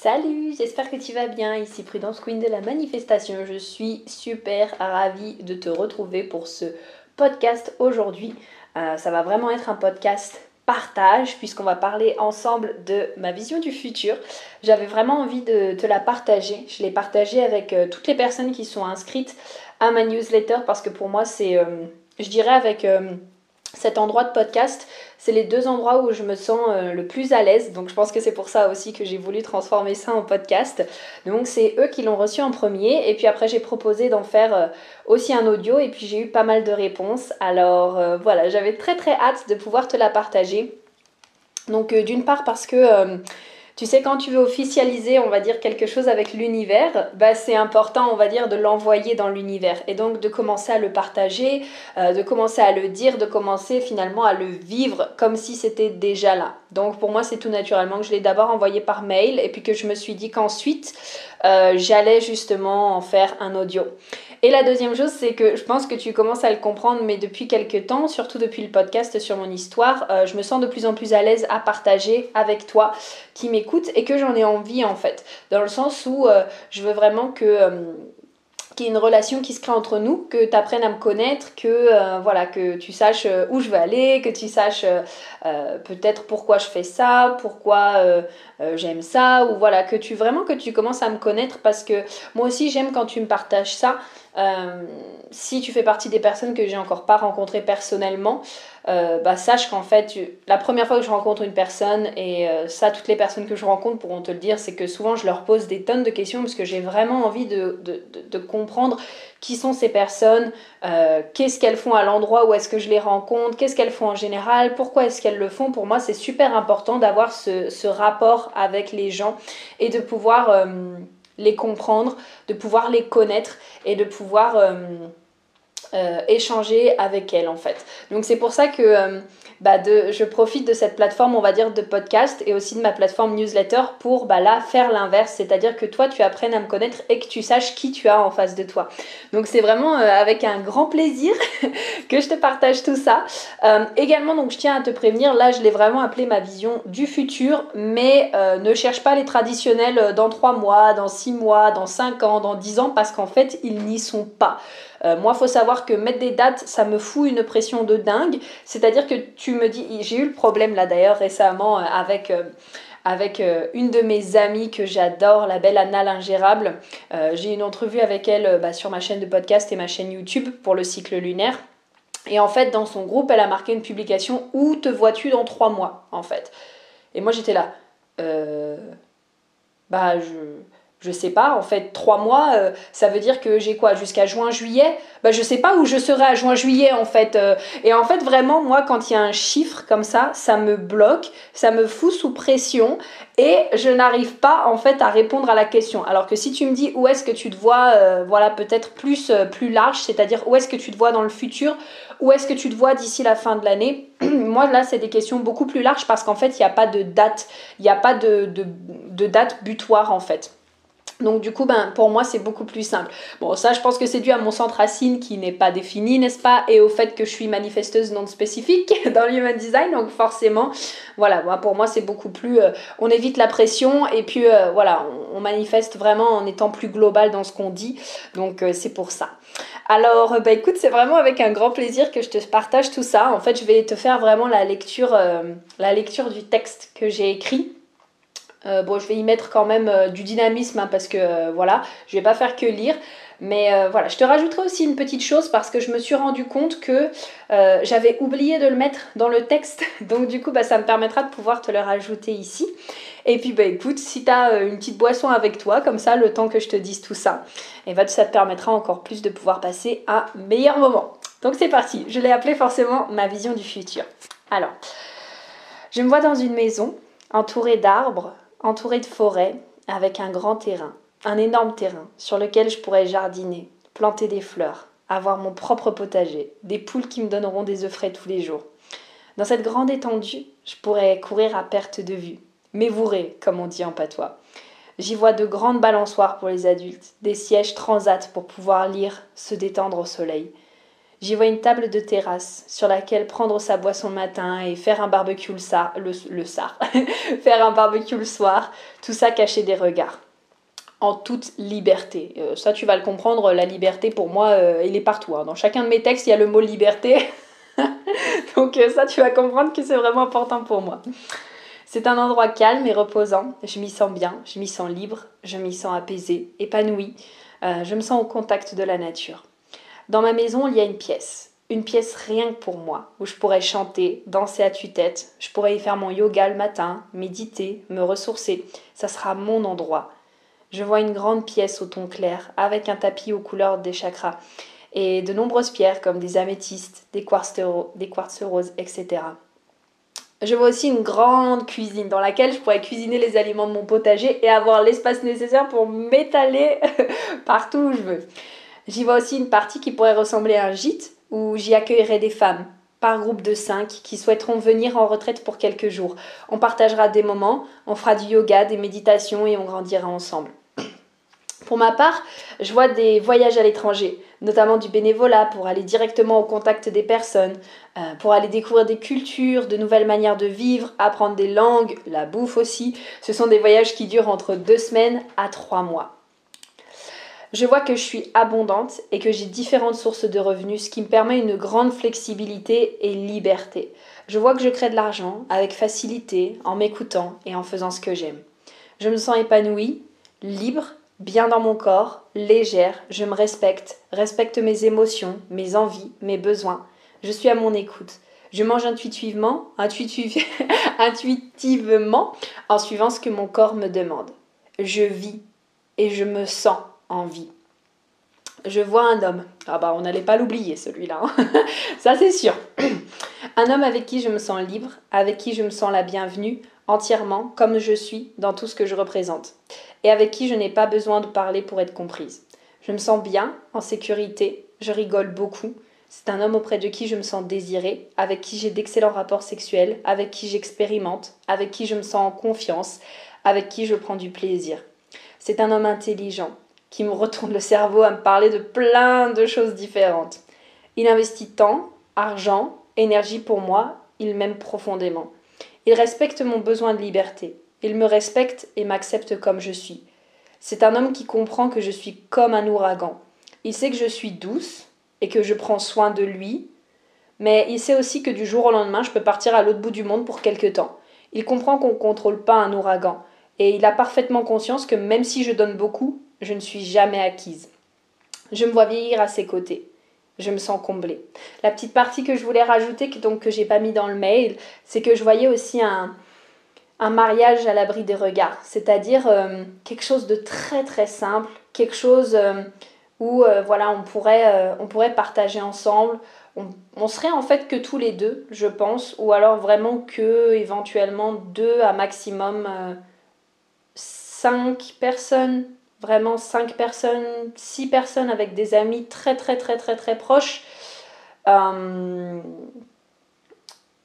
Salut, j'espère que tu vas bien. Ici Prudence Queen de la manifestation. Je suis super ravie de te retrouver pour ce podcast aujourd'hui. Euh, ça va vraiment être un podcast partage puisqu'on va parler ensemble de ma vision du futur. J'avais vraiment envie de te la partager. Je l'ai partagée avec euh, toutes les personnes qui sont inscrites à ma newsletter parce que pour moi c'est, euh, je dirais avec cet endroit de podcast, c'est les deux endroits où je me sens euh, le plus à l'aise. Donc je pense que c'est pour ça aussi que j'ai voulu transformer ça en podcast. Donc c'est eux qui l'ont reçu en premier. Et puis après j'ai proposé d'en faire euh, aussi un audio. Et puis j'ai eu pas mal de réponses. Alors euh, voilà, j'avais très très hâte de pouvoir te la partager. Donc d'une part parce que tu sais, quand tu veux officialiser, on va dire, quelque chose avec l'univers, bah, c'est important, on va dire, de l'envoyer dans l'univers. Et donc de commencer à le partager, euh, de commencer à le dire, de commencer finalement à le vivre comme si c'était déjà là. Donc pour moi, c'est tout naturellement que je l'ai d'abord envoyé par mail et puis que je me suis dit qu'ensuite, euh, j'allais justement en faire un audio. Et la deuxième chose, c'est que je pense que tu commences à le comprendre, mais depuis quelques temps, surtout depuis le podcast sur mon histoire, euh, je me sens de plus en plus à l'aise à partager avec toi qui m'écoute et que j'en ai envie en fait. Dans le sens où euh, je veux vraiment que euh, qu'il y ait une relation qui se crée entre nous, que tu apprennes à me connaître, que voilà, que tu saches où je veux aller, que tu saches peut-être pourquoi je fais ça, pourquoi j'aime ça, ou voilà, que tu vraiment que tu commences à me connaître parce que moi aussi j'aime quand tu me partages ça. Euh, si tu fais partie des personnes que j'ai encore pas rencontrées personnellement, euh, bah, sache qu'en fait, la première fois que je rencontre une personne, et euh, ça, toutes les personnes que je rencontre pourront te le dire, c'est que souvent je leur pose des tonnes de questions parce que j'ai vraiment envie de, de, de, comprendre qui sont ces personnes, qu'est-ce qu'elles font à l'endroit où est-ce que je les rencontre, qu'est-ce qu'elles font en général, pourquoi est-ce qu'elles le font. Pour moi, c'est super important d'avoir ce, ce, rapport avec les gens et de pouvoir les comprendre, de pouvoir les connaître et de pouvoir euh, euh, échanger avec elles en fait. Donc c'est pour ça que euh, bah je profite de cette plateforme, on va dire, de podcast et aussi de ma plateforme newsletter pour bah, faire l'inverse, c'est-à-dire que toi tu apprennes à me connaître et que tu saches qui tu as en face de toi. Donc c'est vraiment euh, avec un grand plaisir que je te partage tout ça. Euh, également, donc je tiens à te prévenir, là je l'ai vraiment appelé ma vision du futur, mais euh, ne cherche pas les traditionnels dans 3 mois, dans 6 mois, dans 5 ans, dans 10 ans, parce qu'en fait ils n'y sont pas. Euh, moi, faut savoir que mettre des dates, ça me fout une pression de dingue. C'est-à-dire que tu me dis, j'ai eu le problème là d'ailleurs récemment euh, avec euh, avec une de mes amies que j'adore, la belle Anna l'ingérable. j'ai une entrevue avec elle bah, sur ma chaîne de podcast et ma chaîne YouTube pour le cycle lunaire. Et en fait, dans son groupe, elle a marqué une publication Où te vois-tu dans trois mois? en fait Et moi j'étais là. bah je je sais pas, en fait, trois mois, euh, ça veut dire que j'ai quoi Jusqu'à juin-juillet bah, Je sais pas où je serai à juin-juillet, en fait. Euh. et en fait, vraiment, moi, quand il y a un chiffre comme ça, ça me bloque, ça me fout sous pression et je n'arrive pas, en fait, à répondre à la question. Alors que si tu me dis où est-ce que tu te vois, euh, voilà, peut-être plus, plus large, c'est-à-dire où est-ce que tu te vois dans le futur, où est-ce que tu te vois d'ici la fin de l'année, moi, là, c'est des questions beaucoup plus larges parce qu'en fait, il n'y a pas de date, il n'y a pas de date butoir, en fait. Donc du coup, ben, pour moi, c'est beaucoup plus simple. Bon, ça, je pense que c'est dû à mon centre racine qui n'est pas défini, n'est-ce pas Et au fait que je suis manifesteuse non spécifique dans l'human design. Donc forcément, voilà, pour moi, c'est beaucoup plus... Euh, on évite la pression et puis euh, voilà, on, manifeste vraiment en étant plus global dans ce qu'on dit. Donc euh, c'est pour ça. Alors, bah écoute, c'est vraiment avec un grand plaisir que je te partage tout ça. En fait, je vais te faire vraiment la lecture, la lecture du texte que j'ai écrit euh, bon, je vais y mettre quand même euh, du dynamisme hein, parce que euh, voilà, je vais pas faire que lire. Mais voilà, je te rajouterai aussi une petite chose parce que je me suis rendu compte que j'avais oublié de le mettre dans le texte. Donc du coup, bah, ça me permettra de pouvoir te le rajouter ici. Et puis bah écoute, si tu as une petite boisson avec toi, comme ça, le temps que je te dise tout ça, et bah, ça te permettra encore plus de pouvoir passer un meilleur moment. Donc c'est parti, je l'ai appelé forcément ma vision du futur. Alors, je me vois dans une maison entourée d'arbres, entouré de forêts, avec un grand terrain, un énorme terrain sur lequel je pourrais jardiner, planter des fleurs, avoir mon propre potager, des poules qui me donneront des œufs frais tous les jours. Dans cette grande étendue, je pourrais courir à perte de vue, m'évourer, comme on dit en patois. J'y vois de grandes balançoires pour les adultes, des sièges transats pour pouvoir lire, se détendre au soleil. J'y vois une table de terrasse sur laquelle prendre sa boisson le matin et faire un barbecue le, soir, le, faire un barbecue le soir, tout ça caché des regards. En toute liberté. Euh, ça, tu vas le comprendre, la liberté pour moi, euh, elle est partout. Hein. Dans chacun de mes textes, il y a le mot liberté. Donc euh, ça, tu vas comprendre que c'est vraiment important pour moi. C'est un endroit calme et reposant. Je m'y sens bien, je m'y sens libre, je m'y sens apaisée, épanouie. je me sens au contact de la nature. Dans ma maison, il y a une pièce. Une pièce rien que pour moi, où je pourrais chanter, danser à tue-tête, je pourrais y faire mon yoga le matin, méditer, me ressourcer. Ça sera mon endroit. Je vois une grande pièce au ton clair, avec un tapis aux couleurs des chakras, et de nombreuses pierres comme des améthystes, des quartz, des quartz roses, etc. Je vois aussi une grande cuisine dans laquelle je pourrais cuisiner les aliments de mon potager et avoir l'espace nécessaire pour m'étaler partout où je veux. J'y vois aussi une partie qui pourrait ressembler à un gîte où j'y accueillerai des femmes par groupe de cinq qui souhaiteront venir en retraite pour quelques jours. On partagera des moments, on fera du yoga, des méditations et on grandira ensemble. Pour ma part, je vois des voyages à l'étranger, notamment du bénévolat pour aller directement au contact des personnes, euh, pour aller découvrir des cultures, de nouvelles manières de vivre, apprendre des langues, la bouffe aussi. Ce sont des voyages qui durent entre deux semaines à trois mois. Je vois que je suis abondante et que j'ai différentes sources de revenus, ce qui me permet une grande flexibilité et liberté. Je vois que je crée de l'argent avec facilité, en m'écoutant et en faisant ce que j'aime. Je me sens épanouie, libre, bien dans mon corps, légère, je me respecte, respecte mes émotions, mes envies, mes besoins. Je suis à mon écoute. Je mange intuitivement, intuitivement en suivant ce que mon corps me demande. Je vis et je me sens en vie. Je vois un homme. Ah bah on n'allait pas l'oublier celui-là. Hein. Ça c'est sûr. Un homme avec qui je me sens libre, avec qui je me sens la bienvenue, entièrement, comme je suis, dans tout ce que je représente. Et avec qui je n'ai pas besoin de parler pour être comprise. Je me sens bien, en sécurité, je rigole beaucoup. C'est un homme auprès de qui je me sens désirée, avec qui j'ai d'excellents rapports sexuels, avec qui j'expérimente, avec qui je me sens en confiance, avec qui je prends du plaisir. C'est un homme intelligent, qui me retourne le cerveau à me parler de plein de choses différentes. Il investit temps, argent, énergie pour moi, il m'aime profondément. Il respecte mon besoin de liberté. Il me respecte et m'accepte comme je suis. C'est un homme qui comprend que je suis comme un ouragan. Il sait que je suis douce et que je prends soin de lui, mais il sait aussi que du jour au lendemain, je peux partir à l'autre bout du monde pour quelque temps. Il comprend qu'on ne contrôle pas un ouragan, et il a parfaitement conscience que même si je donne beaucoup, je ne suis jamais acquise. Je me vois vieillir à ses côtés. Je me sens comblée. La petite partie que je voulais rajouter, que, donc que j'ai pas mis dans le mail, c'est que je voyais aussi un, mariage à l'abri des regards, c'est-à-dire euh, quelque chose de très très simple, quelque chose euh, où euh, voilà on pourrait, on pourrait partager ensemble. On, serait en fait que tous les deux, je pense, ou alors vraiment que éventuellement deux à maximum cinq personnes vraiment cinq personnes, six personnes avec des amis très très très très très proches euh,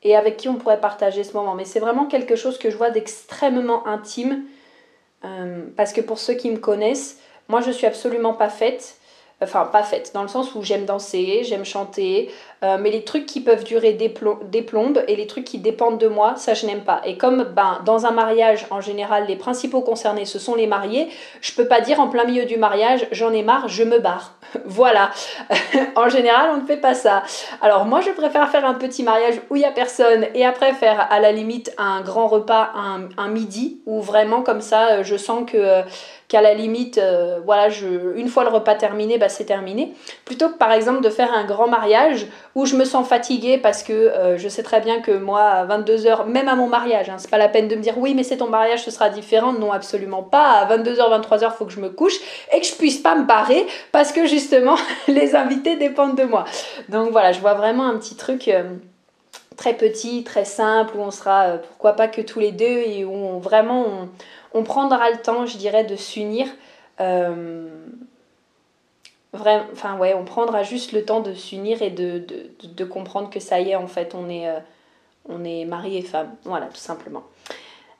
et avec qui on pourrait partager ce moment. Mais c'est vraiment quelque chose que je vois d'extrêmement intime euh, parce que pour ceux qui me connaissent, moi je suis absolument pas faite enfin pas faite, dans le sens où j'aime danser, j'aime chanter, euh, mais les trucs qui peuvent durer des, plombes et les trucs qui dépendent de moi, ça je n'aime pas. Et comme ben, dans un mariage, en général, les principaux concernés, ce sont les mariés, je peux pas dire en plein milieu du mariage, j'en ai marre, je me barre. voilà. en général, on ne fait pas ça. Alors moi, je préfère faire un petit mariage où il y a personne et après faire à la limite un grand repas, un, un midi, où vraiment comme ça, euh, je sens que euh, qu'à la limite, euh, voilà, je, une fois le repas terminé, bah, c'est terminé. Plutôt que par exemple de faire un grand mariage où je me sens fatiguée parce que euh, je sais très bien que moi, à 22h, même à mon mariage, hein, c'est pas la peine de me dire oui, mais c'est ton mariage, ce sera différent. Non, absolument pas. À 22h, 23h, il faut que je me couche et que je puisse pas me barrer parce que justement, les invités dépendent de moi. Donc voilà, je vois vraiment un petit truc. Euh, très petit, très simple, où on sera pourquoi pas que tous les deux et où vraiment on prendra le temps, je dirais, de s'unir. Euh, enfin ouais, on prendra juste le temps de s'unir et de, comprendre que ça y est, en fait, on est, euh, on est mari et femme. Voilà, tout simplement.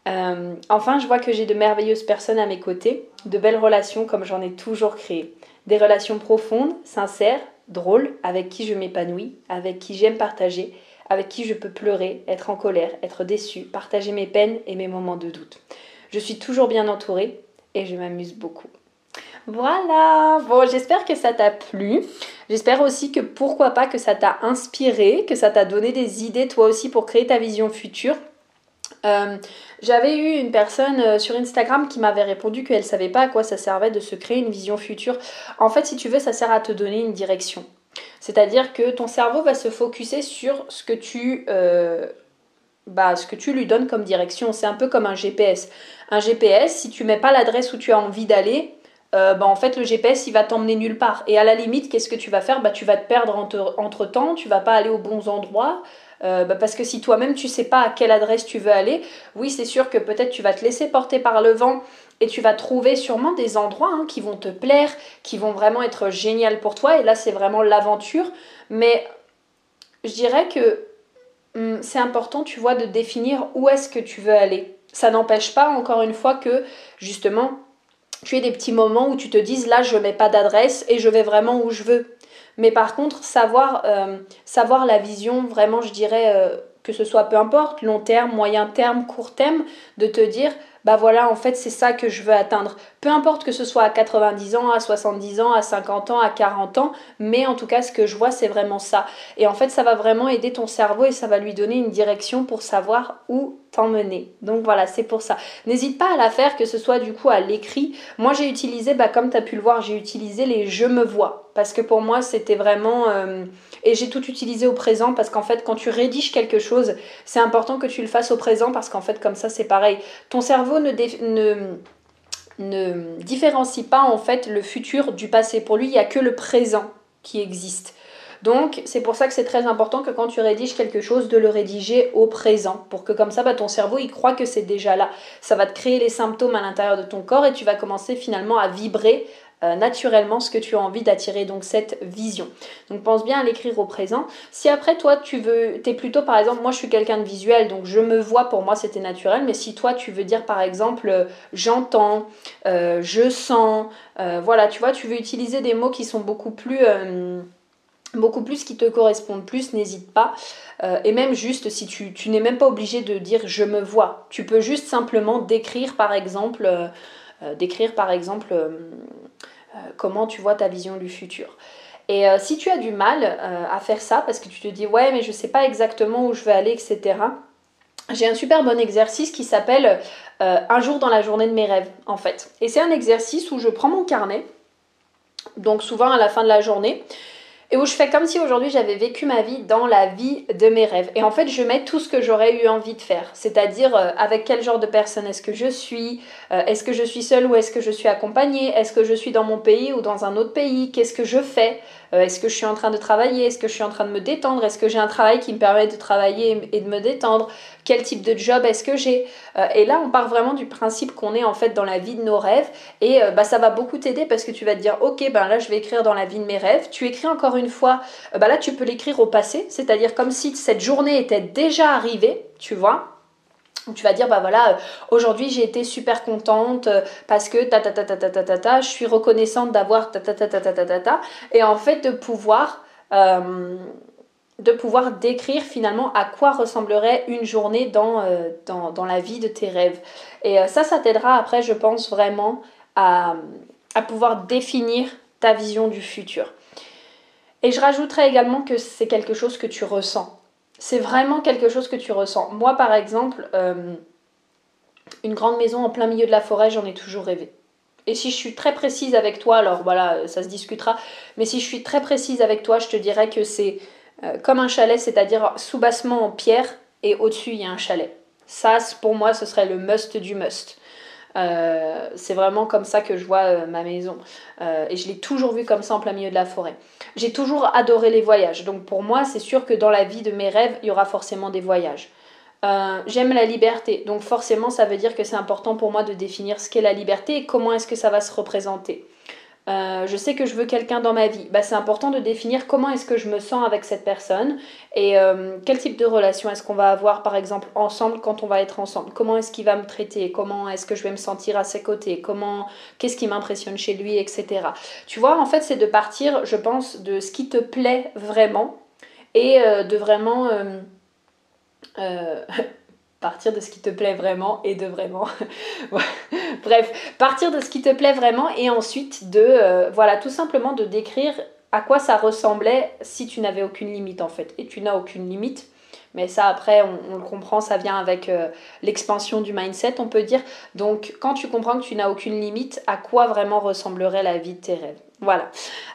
Euh, enfin, je vois que j'ai de merveilleuses personnes à mes côtés, de belles relations comme j'en ai toujours créé. Des relations profondes, sincères, drôle, avec qui je m'épanouis, avec qui j'aime partager, avec qui je peux pleurer, être en colère, être déçu, partager mes peines et mes moments de doute. Je suis toujours bien entourée et je m'amuse beaucoup. Voilà, bon j'espère que ça t'a plu. J'espère aussi que pourquoi pas que ça t'a inspiré, que ça t'a donné des idées toi aussi pour créer ta vision future. Euh, j'avais eu une personne euh, sur Instagram qui m'avait répondu qu'elle savait pas à quoi ça servait de se créer une vision future. En fait, si tu veux, ça sert à te donner une direction. C'est-à-dire que ton cerveau va se focuser sur ce que tu euh, bah, ce que tu lui donnes comme direction. C'est un peu comme un GPS. Un GPS, si tu mets pas l'adresse où tu as envie d'aller, bah, en fait le GPS il va t'emmener nulle part. Et à la limite, qu'est-ce que tu vas faire? Bah, Tu vas te perdre entre, entre temps, tu vas pas aller aux bons endroits. Euh, bah, parce que si toi-même tu sais pas à quelle adresse tu veux aller, oui c'est sûr que peut-être tu vas te laisser porter par le vent et tu vas trouver sûrement des endroits hein, qui vont te plaire, qui vont vraiment être génial pour toi et là c'est vraiment l'aventure. Mais je dirais que c'est important tu vois de définir où est-ce que tu veux aller. Ça n'empêche pas encore une fois que justement tu aies des petits moments où tu te dises là je mets pas d'adresse et je vais vraiment où je veux. Mais par contre, savoir, euh, savoir la vision, vraiment, je dirais, euh, que ce soit peu importe, long terme, moyen terme, court terme, de te dire, bah voilà, en fait, c'est ça que je veux atteindre. Peu importe que ce soit à 90 ans, à 70 ans, à 50 ans, à 40 ans, mais en tout cas, ce que je vois, c'est vraiment ça. Et en fait, ça va vraiment aider ton cerveau et ça va lui donner une direction pour savoir où t'emmener. Donc voilà, c'est pour ça. N'hésite pas à la faire, que ce soit du coup à l'écrit. Moi, j'ai utilisé, bah, comme tu as pu le voir, j'ai utilisé les je me vois. Parce que pour moi, c'était vraiment... Euh, et j'ai tout utilisé au présent parce qu'en fait, quand tu rédiges quelque chose, c'est important que tu le fasses au présent parce qu'en fait, comme ça, c'est pareil. Ton cerveau ne, ne, ne différencie pas en fait le futur du passé. Pour lui, il n'y a que le présent qui existe. Donc c'est pour ça que c'est très important que quand tu rédiges quelque chose, de le rédiger au présent, pour que comme ça, bah, ton cerveau, il croit que c'est déjà là. Ça va te créer les symptômes à l'intérieur de ton corps et tu vas commencer finalement à vibrer euh, naturellement ce que tu as envie d'attirer, donc cette vision. Donc pense bien à l'écrire au présent. Si après toi tu veux, tu es plutôt par exemple, moi je suis quelqu'un de visuel, donc je me vois, pour moi c'était naturel, mais si toi tu veux dire par exemple euh, j'entends, euh, je sens, voilà, tu vois, tu veux utiliser des mots qui sont beaucoup plus beaucoup plus qui te correspondent plus, n'hésite pas. et même juste si tu, tu n'es même pas obligé de dire je me vois, tu peux juste simplement décrire par exemple, décrire par exemple euh, comment tu vois ta vision du futur. Et euh, si tu as du mal euh, à faire ça, parce que tu te dis ouais mais je sais pas exactement où je vais aller, etc., j'ai un super bon exercice qui s'appelle Un jour dans la journée de mes rêves, en fait. Et c'est un exercice où je prends mon carnet, donc souvent à la fin de la journée, et où je fais comme si aujourd'hui j'avais vécu ma vie dans la vie de mes rêves. Et en fait, je mets tout ce que j'aurais eu envie de faire, c'est-à-dire euh, avec quel genre de personne est-ce que je suis, euh, est-ce que je suis seule ou est-ce que je suis accompagnée, est-ce que je suis dans mon pays ou dans un autre pays, qu'est-ce que je fais, euh, est-ce que je suis en train de travailler Est-ce que je suis en train de me détendre Est-ce que j'ai un travail qui me permet de travailler et de me détendre Quel type de job est-ce que j'ai euh, Et là, on part vraiment du principe qu'on est en fait dans la vie de nos rêves. Et euh, bah, ça va beaucoup t'aider parce que tu vas te dire, ok, ben là, je vais écrire dans la vie de mes rêves. Tu écris encore une fois, bah là, tu peux l'écrire au passé, c'est-à-dire comme si cette journée était déjà arrivée, tu vois tu vas dire bah voilà euh, aujourd'hui j'ai été super contente euh, parce que ta ta ta ta ta ta ta ta je suis reconnaissante d'avoir ta ta ta ta ta ta ta ta et en fait de pouvoir euh, de pouvoir décrire finalement à quoi ressemblerait une journée dans, dans la vie de tes rêves et ça ça t'aidera après je pense vraiment à, pouvoir définir ta vision du futur et je rajouterai également que c'est quelque chose que tu ressens c'est vraiment quelque chose que tu ressens. Moi, par exemple, euh, une grande maison en plein milieu de la forêt, j'en ai toujours rêvé. Et si je suis très précise avec toi, alors voilà, ça se discutera, mais si je suis très précise avec toi, je te dirais que c'est euh, comme un chalet, c'est-à-dire sous-bassement en pierre et au-dessus, il y a un chalet. Ça, pour moi, ce serait le must du must. Euh, c'est vraiment comme ça que je vois euh, ma maison. Et je l'ai toujours vue comme ça en plein milieu de la forêt. J'ai toujours adoré les voyages. Donc pour moi, c'est sûr que dans la vie de mes rêves, il y aura forcément des voyages. J'aime la liberté. Donc forcément, ça veut dire que c'est important pour moi de définir ce qu'est la liberté et comment est-ce que ça va se représenter. Euh, je sais que je veux quelqu'un dans ma vie. Bah, c'est important de définir comment est-ce que je me sens avec cette personne et euh, quel type de relation est-ce qu'on va avoir par exemple ensemble quand on va être ensemble. Comment est-ce qu'il va me traiter? Comment est-ce que je vais me sentir à ses côtés? Comment Qu'est-ce qui m'impressionne chez lui, etc. Tu vois, en fait, c'est de partir, je pense, de ce qui te plaît vraiment et euh, de vraiment partir de ce qui te plaît vraiment et de vraiment. Bref, partir de ce qui te plaît vraiment et ensuite de, euh, voilà, tout simplement de décrire à quoi ça ressemblait si tu n'avais aucune limite en fait. Et tu n'as aucune limite. Mais ça, après, on, le comprend, ça vient avec euh, l'expansion du mindset, on peut dire. Donc, quand tu comprends que tu n'as aucune limite, à quoi vraiment ressemblerait la vie de tes rêves? Voilà.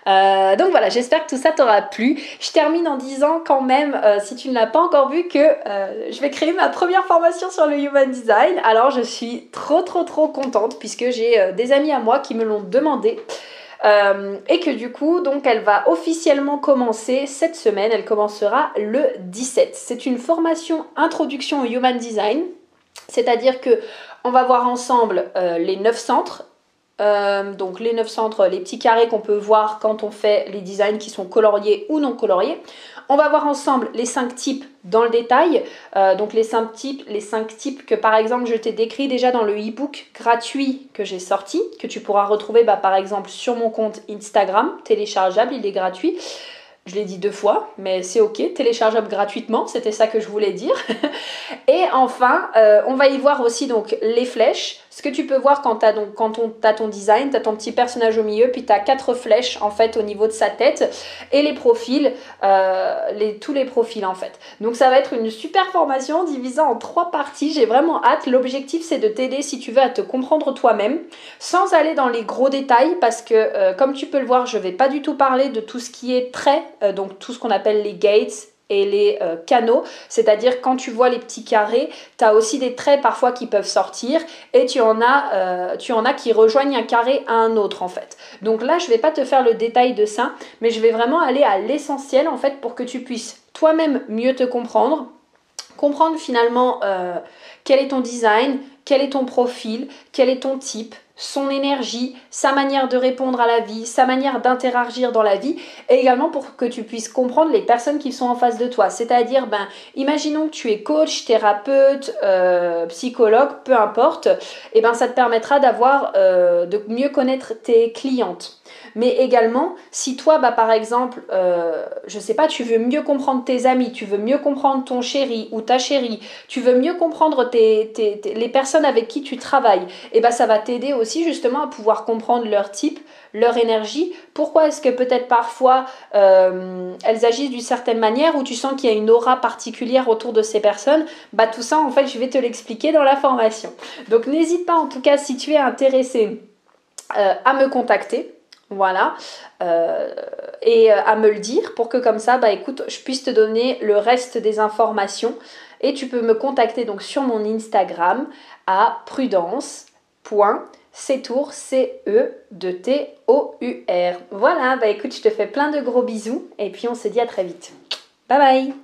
Euh, donc voilà, j'espère que tout ça t'aura plu. Je termine en disant quand même, euh, si tu ne l'as pas encore vu, que euh, je vais créer ma première formation sur le Human Design. Alors je suis trop trop trop contente puisque j'ai des amis à moi qui me l'ont demandé. et que du coup, donc elle va officiellement commencer cette semaine, elle commencera le 17. C'est une formation introduction au Human Design, c'est-à-dire que on va voir ensemble les 9 centres euh, donc les 9 centres, les petits carrés qu'on peut voir quand on fait les designs qui sont coloriés ou non coloriés. On va voir ensemble les 5 types dans le détail. Euh, donc les 5 types, les 5 types que par exemple je t'ai décrit déjà dans le e-book gratuit que j'ai sorti, que tu pourras retrouver bah, par exemple sur mon compte Instagram, téléchargeable, il est gratuit. Je l'ai dit deux fois, mais c'est ok, téléchargeable gratuitement, c'était ça que je voulais dire. Et enfin, euh, on va y voir aussi donc les flèches, ce que tu peux voir quand tu as, ton design, tu as ton petit personnage au milieu, puis tu as quatre flèches en fait au niveau de sa tête et les profils, euh, tous les profils en fait. Donc ça va être une super formation divisée en trois parties. J'ai vraiment hâte. L'objectif c'est de t'aider si tu veux à te comprendre toi-même sans aller dans les gros détails parce que euh, comme tu peux le voir, je vais pas du tout parler de tout ce qui est trait, euh, donc tout ce qu'on appelle les gates et les euh, canaux, c'est-à-dire quand tu vois les petits carrés, tu as aussi des traits parfois qui peuvent sortir et tu en, as, euh, tu en as qui rejoignent un carré à un autre en fait. Donc là, je vais pas te faire le détail de ça, mais je vais vraiment aller à l'essentiel en fait pour que tu puisses toi-même mieux te comprendre, comprendre finalement euh, quel est ton design, quel est ton profil, quel est ton type, son énergie, sa manière de répondre à la vie, sa manière d'interagir dans la vie, et également pour que tu puisses comprendre les personnes qui sont en face de toi. C'est-à-dire, ben, imaginons que tu es coach, thérapeute, euh, psychologue, peu importe, et ben ça te permettra d'avoir, euh, de mieux connaître tes clientes. Mais également, si toi, bah, par exemple, euh, je sais pas, tu veux mieux comprendre tes amis, tu veux mieux comprendre ton chéri ou ta chérie, tu veux mieux comprendre les personnes avec qui tu travailles, et bah, ça va t'aider aussi justement à pouvoir comprendre leur type, leur énergie. Pourquoi est-ce que peut-être parfois euh, elles agissent d'une certaine manière ou tu sens qu'il y a une aura particulière autour de ces personnes? Bah tout ça en fait je vais te l'expliquer dans la formation. Donc n'hésite pas en tout cas si tu es intéressé euh, à me contacter. Voilà. Euh, et à me le dire pour que comme ça, bah écoute, je puisse te donner le reste des informations. Et tu peux me contacter donc sur mon Instagram à prudence.ctour, C-E de T-O-U-R. Voilà, bah écoute, je te fais plein de gros bisous et puis on se dit à très vite. Bye bye